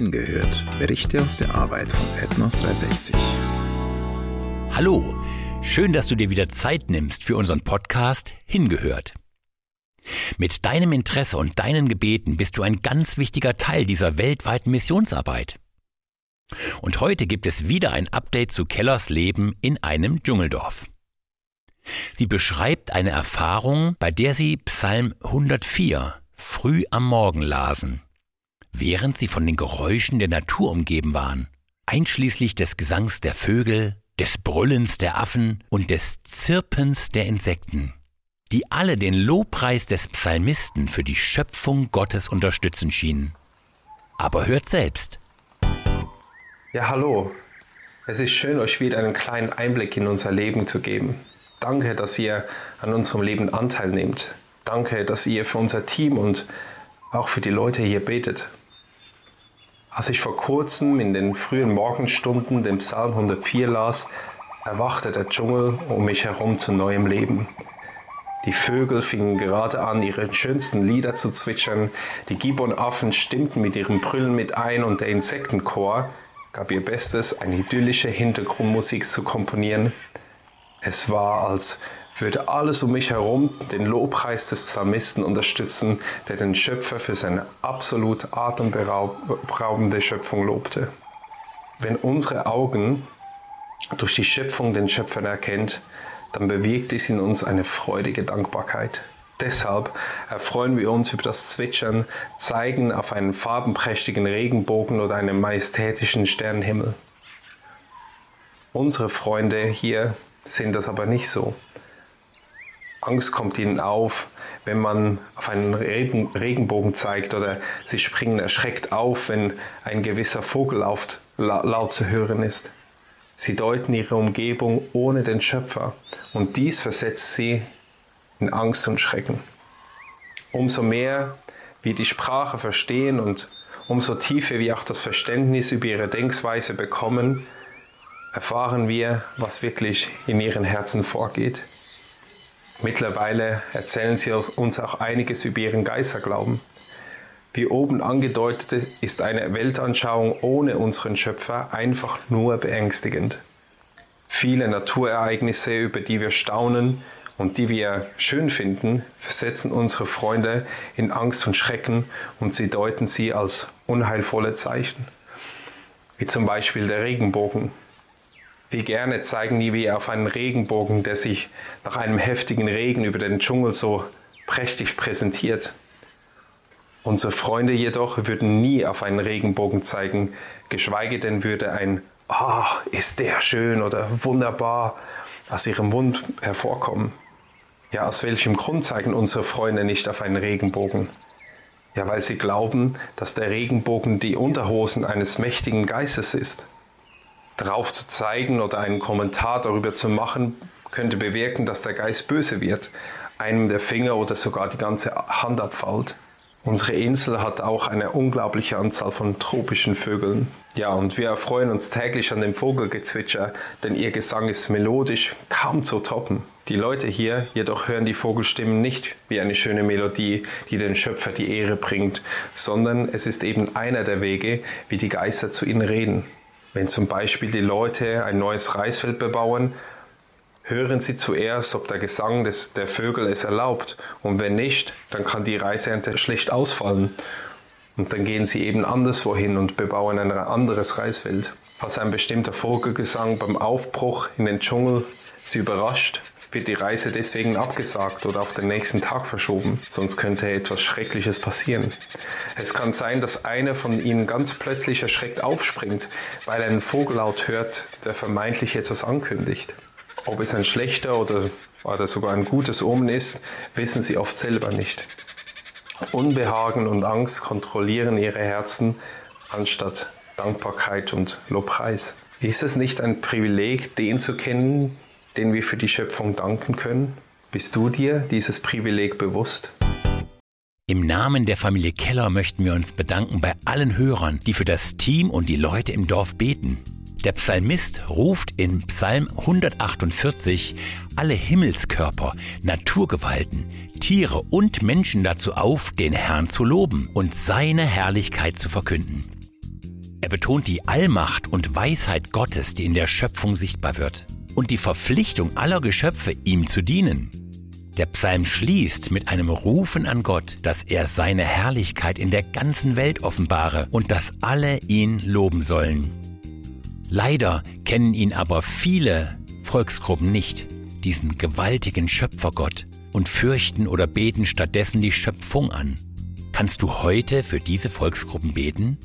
Hingehört. Berichte aus der Arbeit von Ethnos 360. Hallo, schön, dass du dir wieder Zeit nimmst für unseren Podcast Hingehört. Mit deinem Interesse und deinen Gebeten bist du ein ganz wichtiger Teil dieser weltweiten Missionsarbeit. Und heute gibt es wieder ein Update zu Kellers Leben in einem Dschungeldorf. Sie beschreibt eine Erfahrung, bei der sie Psalm 104 früh am Morgen lasen, während sie von den Geräuschen der Natur umgeben waren, einschließlich des Gesangs der Vögel, des Brüllens der Affen und des Zirpens der Insekten, die alle den Lobpreis des Psalmisten für die Schöpfung Gottes unterstützen schienen. Aber hört selbst. Ja, hallo. Es ist schön, euch wieder einen kleinen Einblick in unser Leben zu geben. Danke, dass ihr an unserem Leben Anteil nehmt. Danke, dass ihr für unser Team und auch für die Leute hier betet. Als ich vor kurzem in den frühen Morgenstunden den Psalm 104 las, erwachte der Dschungel um mich herum zu neuem Leben. Die Vögel fingen gerade an, ihre schönsten Lieder zu zwitschern, die Gibbonaffen stimmten mit ihrem Brüllen mit ein und der Insektenchor gab ihr Bestes, eine idyllische Hintergrundmusik zu komponieren. Es war, als würde alles um mich herum den Lobpreis des Psalmisten unterstützen, der den Schöpfer für seine absolut atemberaubende Schöpfung lobte. Wenn unsere Augen durch die Schöpfung den Schöpfer erkennt, dann bewirkt es in uns eine freudige Dankbarkeit. Deshalb erfreuen wir uns über das Zwitschern, zeigen auf einen farbenprächtigen Regenbogen oder einen majestätischen Sternenhimmel. Unsere Freunde hier sehen das aber nicht so. Angst kommt ihnen auf, wenn man auf einen Regenbogen zeigt oder sie springen erschreckt auf, wenn ein gewisser Vogel laut zu hören ist. Sie deuten ihre Umgebung ohne den Schöpfer und dies versetzt sie in Angst und Schrecken. Umso mehr wir die Sprache verstehen und umso tiefer wir auch das Verständnis über ihre Denkweise bekommen, erfahren wir, was wirklich in ihren Herzen vorgeht. Mittlerweile erzählen sie uns auch einiges über ihren Geisterglauben. Wie oben angedeutet ist eine Weltanschauung ohne unseren Schöpfer einfach nur beängstigend. Viele Naturereignisse, über die wir staunen und die wir schön finden, versetzen unsere Freunde in Angst und Schrecken und sie deuten sie als unheilvolle Zeichen. Wie zum Beispiel der Regenbogen, wie gerne zeigen wir auf einen Regenbogen, der sich nach einem heftigen Regen über den Dschungel so prächtig präsentiert. Unsere Freunde jedoch würden nie auf einen Regenbogen zeigen, geschweige denn würde ein Ah, oh, ist der schön oder wunderbar aus ihrem Mund hervorkommen. Ja, aus welchem Grund zeigen unsere Freunde nicht auf einen Regenbogen? Ja, weil sie glauben, dass der Regenbogen die Unterhosen eines mächtigen Geistes ist drauf zu zeigen oder einen Kommentar darüber zu machen, könnte bewirken, dass der Geist böse wird, einem der Finger oder sogar die ganze Hand abfällt. Unsere Insel hat auch eine unglaubliche Anzahl von tropischen Vögeln. Ja, und wir erfreuen uns täglich an dem Vogelgezwitscher, denn ihr Gesang ist melodisch, kaum zu toppen. Die Leute hier jedoch hören die Vogelstimmen nicht wie eine schöne Melodie, die den Schöpfer die Ehre bringt, sondern es ist eben einer der Wege, wie die Geister zu ihnen reden. Wenn zum Beispiel die Leute ein neues Reisfeld bebauen, hören sie zuerst, ob der Gesang des, der Vögel es erlaubt. Und wenn nicht, dann kann die Reisernte schlecht ausfallen. Und dann gehen sie eben anderswohin und bebauen ein anderes Reisfeld. Falls ein bestimmter Vogelgesang beim Aufbruch in den Dschungel sie überrascht, wird die Reise deswegen abgesagt oder auf den nächsten Tag verschoben, sonst könnte etwas Schreckliches passieren. Es kann sein, dass einer von ihnen ganz plötzlich erschreckt aufspringt, weil er einen Vogellaut hört, der vermeintlich etwas ankündigt. Ob es ein schlechter oder, oder sogar ein gutes Omen ist, wissen sie oft selber nicht. Unbehagen und Angst kontrollieren ihre Herzen anstatt Dankbarkeit und Lobpreis. Ist es nicht ein Privileg, den zu kennen, den wir für die Schöpfung danken können? Bist du dir dieses Privileg bewusst? Im Namen der Familie Keller möchten wir uns bedanken bei allen Hörern, die für das Team und die Leute im Dorf beten. Der Psalmist ruft in Psalm 148 alle Himmelskörper, Naturgewalten, Tiere und Menschen dazu auf, den Herrn zu loben und seine Herrlichkeit zu verkünden. betont die Allmacht und Weisheit Gottes, die in der Schöpfung sichtbar wird, und die Verpflichtung aller Geschöpfe, ihm zu dienen. Der Psalm schließt mit einem Rufen an Gott, dass er seine Herrlichkeit in der ganzen Welt offenbare und dass alle ihn loben sollen. Leider kennen ihn aber viele Volksgruppen nicht, diesen gewaltigen Schöpfergott, und fürchten oder beten stattdessen die Schöpfung an. Kannst du heute für diese Volksgruppen beten?